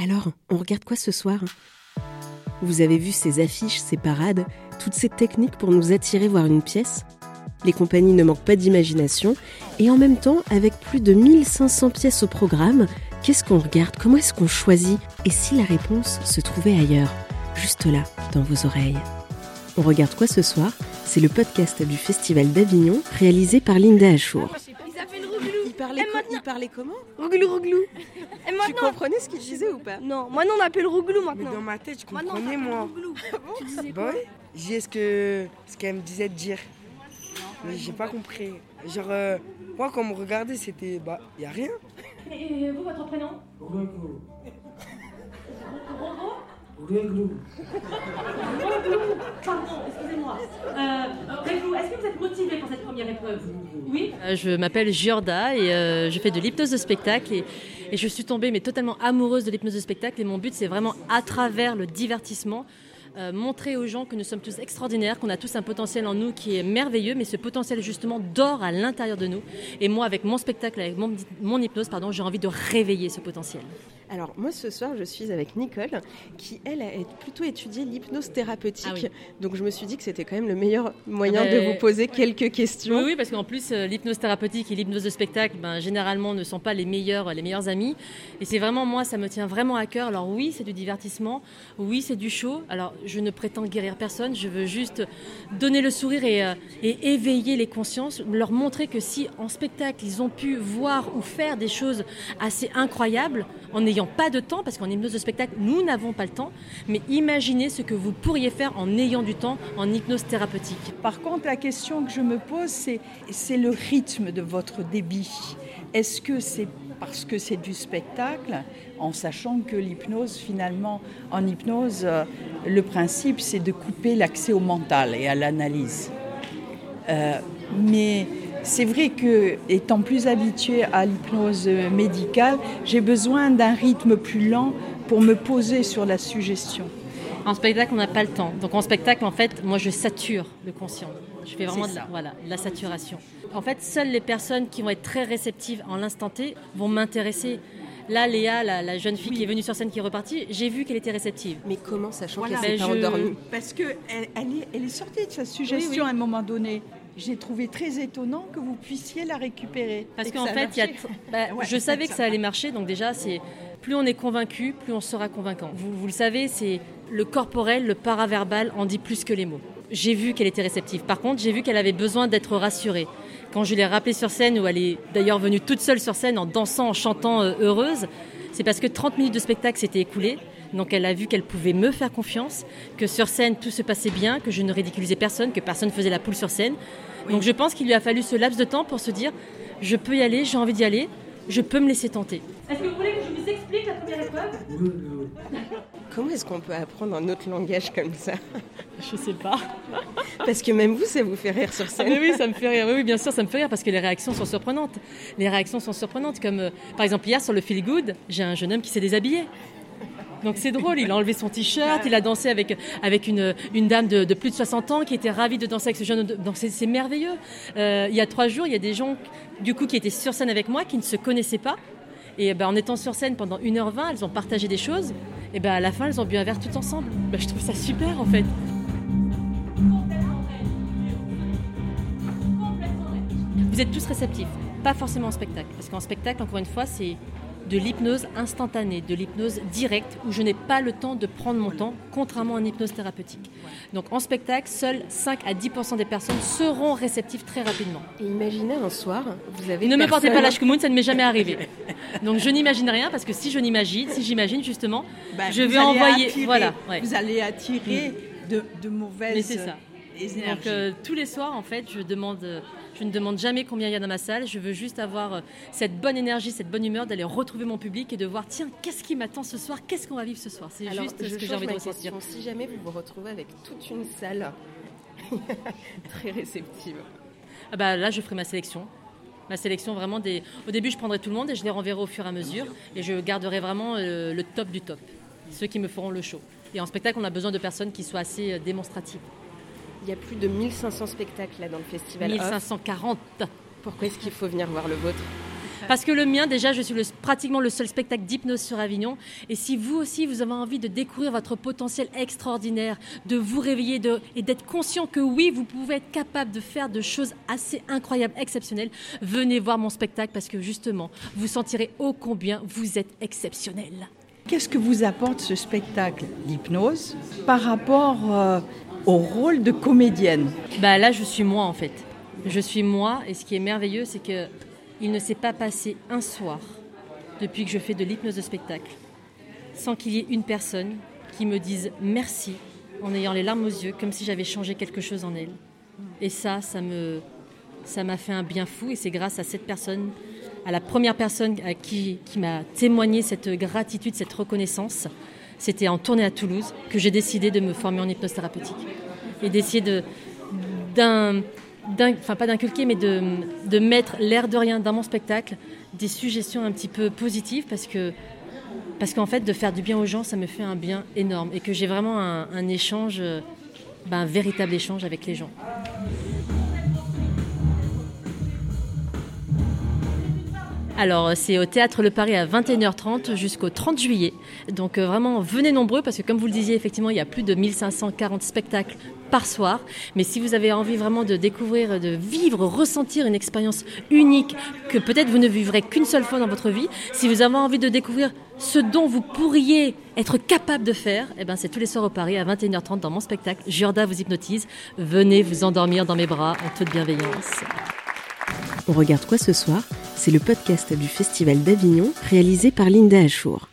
Alors, on regarde quoi ce soir? Vous avez vu ces affiches, ces parades, toutes ces techniques pour nous attirer voir une pièce? Les compagnies ne manquent pas d'imagination, et en même temps, avec plus de 1500 pièces au programme, qu'est-ce qu'on regarde? Comment est-ce qu'on choisit? Et si la réponse se trouvait ailleurs? Juste là, dans vos oreilles. On regarde quoi ce soir? C'est le podcast du Festival d'Avignon, réalisé par Linda Achour. Il parlait, il parlait comment Rouglou, rouglou. Et Tu comprenais ce qu'il disait ou pas Non, maintenant on appelle rouglou Mais maintenant. dans ma tête, je comprenais moi. rouglou. Tu disais Bah quoi. J'ai dit ce que ce qu'elle me disait de dire. Mais j'ai pas compris. Genre euh, moi quand on me regardait c'était bah y a rien. Et vous, votre prénom Pardon, excusez-moi. Euh, Réglou, est-ce que vous êtes motivé pour cette première épreuve Oui Euh, Je m'appelle Giorda et euh, je fais de l'hypnose de spectacle et, et je suis tombée mais totalement amoureuse de l'hypnose de spectacle et mon but c'est vraiment à travers le divertissement euh, montrer aux gens que nous sommes tous extraordinaires, qu'on a tous un potentiel en nous qui est merveilleux, mais ce potentiel justement dort à l'intérieur de nous. Et moi, avec mon spectacle, avec mon, mon hypnose, pardon, j'ai envie de réveiller ce potentiel. Alors moi ce soir je suis avec Nicole qui elle a plutôt étudié l'hypnose thérapeutique. Ah oui. Donc je me suis dit que c'était quand même le meilleur moyen ben, de vous poser quelques questions. Oui, oui, parce qu'en plus, euh, l'hypnose thérapeutique et l'hypnose de spectacle, ben, généralement, ne sont pas les meilleurs, les meilleurs amis. Et c'est vraiment, moi, ça me tient vraiment à cœur. Alors oui, c'est du divertissement, oui, c'est du show. Alors je ne prétends guérir personne, je veux juste donner le sourire et, euh, et éveiller les consciences, leur montrer que si en spectacle, ils ont pu voir ou faire des choses assez incroyables, en n'ayant pas de temps, parce qu'en hypnose de spectacle, nous n'avons pas le temps, mais imaginez ce que vous pourriez faire en ayant du temps en hypnose thérapeutique. Par contre, la question que je me pose, c'est, le rythme de votre débit. Est-ce que c'est parce que c'est du spectacle, en sachant que l'hypnose, finalement, en hypnose, euh, le principe, c'est de couper l'accès au mental et à l'analyse. Euh, mais c'est vrai que, étant plus habituée à l'hypnose médicale, j'ai besoin d'un rythme plus lent pour me poser sur la suggestion. En spectacle, on n'a pas le temps. Donc en spectacle, en fait, moi, je sature le conscient. Je fais vraiment de la, voilà, de la saturation. En fait, seules les personnes qui vont être très réceptives en l'instant T vont m'intéresser. Là, Léa, la, la jeune fille qui est venue sur scène, qui est repartie, j'ai vu qu'elle était réceptive. Mais comment sachant Voilà. qu'elle s'est Ben, pas je- endormie? Parce qu'elle elle est, elle est sortie de sa suggestion Oui, oui. à un moment donné. J'ai trouvé très étonnant que vous puissiez la récupérer. Parce qu'en fait, y a, bah, Ouais, je savais que ça allait marche. marcher. Donc déjà, c'est plus on est convaincu, plus on sera convaincant. Vous, vous le savez, c'est le corporel, le paraverbal en dit plus que les mots. J'ai vu qu'elle était réceptive. Par contre, j'ai vu qu'elle avait besoin d'être rassurée. Quand je l'ai rappelée sur scène, où elle est d'ailleurs venue toute seule sur scène en dansant, en chantant euh, heureuse, c'est parce que 30 minutes de spectacle s'étaient écoulées. Donc elle a vu qu'elle pouvait me faire confiance, que sur scène tout se passait bien, que je ne ridiculisais personne, que personne faisait la poule sur scène. Donc je pense qu'il lui a fallu ce laps de temps pour se dire je peux y aller, j'ai envie d'y aller, je peux me laisser tenter. Est-ce que vous voulez que je vous explique la première épreuve? Comment est-ce qu'on peut apprendre un autre langage comme ça? Je sais pas. Parce que même vous ça vous fait rire sur Ah, scène. mais oui, ça me fait rire. Oui, oui, bien sûr, ça me fait rire parce que les réactions sont surprenantes. Les réactions sont surprenantes. Comme euh, par exemple hier sur le Feel Good, j'ai un jeune homme qui s'est déshabillé. Donc c'est drôle, il a enlevé son t-shirt, il a dansé avec, avec une, dame de, plus de 60 ans qui était ravie de danser avec ce jeune. Donc c'est merveilleux. Euh, il y a trois jours, il y a des gens du coup qui étaient sur scène avec moi qui ne se connaissaient pas. Et ben, en étant sur scène pendant 1h20, elles ont partagé des choses. Et ben, à la fin, elles ont bu un verre toutes ensemble. Ben, je trouve ça super en fait. Vous êtes tous réceptifs, pas forcément en spectacle. Parce qu'en spectacle, encore une fois, c'est de l'hypnose instantanée, de l'hypnose directe, où je n'ai pas le temps de prendre mon temps, contrairement à une hypnose thérapeutique. Donc en spectacle, seuls 5 à 10% des personnes seront réceptives très rapidement. Et imaginez un soir, vous avez Ne me portez pas la choumoune, ça ne m'est jamais arrivé. Donc je n'imagine rien, parce que si je n'imagine, si j'imagine justement, Ben, je vais envoyer... attirer- Voilà, ouais. Vous allez attirer de, de mauvaises Mais c'est ça. énergies. Donc euh, tous les soirs, en fait, je demande, euh, je ne demande jamais combien il y a dans ma salle. Je veux juste avoir euh, cette bonne énergie, cette bonne humeur d'aller retrouver mon public et de voir, tiens, qu'est-ce qui m'attend ce soir? Qu'est-ce qu'on va vivre ce soir? C'est juste ce que j'ai envie de ressentir. question. Si jamais vous vous retrouvez avec toute une salle très réceptive, Ah bah, là, je ferai ma sélection. Ma sélection vraiment des. Au début, je prendrai tout le monde et je les renverrai au fur et à mesure. Et je garderai vraiment euh, le top du top. Ceux qui me feront le show. Et en spectacle, on a besoin de personnes qui soient assez euh, démonstratives. Il y a plus de 1500 spectacles là dans le festival. Off. 1540. Pourquoi est-ce qu'il faut venir voir le vôtre? Parce que le mien, déjà, je suis le- pratiquement le seul spectacle d'hypnose sur Avignon. Et si vous aussi, vous avez envie de découvrir votre potentiel extraordinaire, de vous réveiller de- et d'être conscient que oui, vous pouvez être capable de faire de choses assez incroyables, exceptionnelles, venez voir mon spectacle parce que justement, vous sentirez ô combien vous êtes exceptionnel. Qu'est-ce que vous apporte ce spectacle, l'hypnose, par rapport euh, au rôle de comédienne Bah là, je suis moi en fait. Je suis moi et ce qui est merveilleux, c'est que il ne s'est pas passé un soir depuis que je fais de l'hypnose de spectacle sans qu'il y ait une personne qui me dise merci en ayant les larmes aux yeux, comme si j'avais changé quelque chose en elle. Et ça, ça me, ça m'a fait un bien fou et c'est grâce à cette personne, à la première personne à qui, qui m'a témoigné cette gratitude, cette reconnaissance. C'était en tournée à Toulouse que j'ai décidé de me former en hypnose thérapeutique et d'essayer de d'un, enfin pas d'inculquer, mais de, mettre l'air de rien dans mon spectacle des suggestions un petit peu positives parce que parce qu'en fait de faire du bien aux gens, ça me fait un bien énorme et que j'ai vraiment un, un échange, euh, ben, un véritable échange avec les gens. Alors, c'est au Théâtre Le Paris à 21h30 jusqu'au 30 juillet. Donc, euh, vraiment, venez nombreux parce que, comme vous le disiez, effectivement, il y a plus de 1540 spectacles par soir. Mais si vous avez envie vraiment de découvrir, de vivre, ressentir une expérience unique que peut-être vous ne vivrez qu'une seule fois dans votre vie, si vous avez envie de découvrir ce dont vous pourriez être capable de faire, eh ben, c'est tous les soirs au Paris à 21h30 dans mon spectacle. Jorda vous hypnotise. Venez vous endormir dans mes bras en toute bienveillance. On regarde quoi ce soir? C'est le podcast du Festival d'Avignon réalisé par Linda Achour.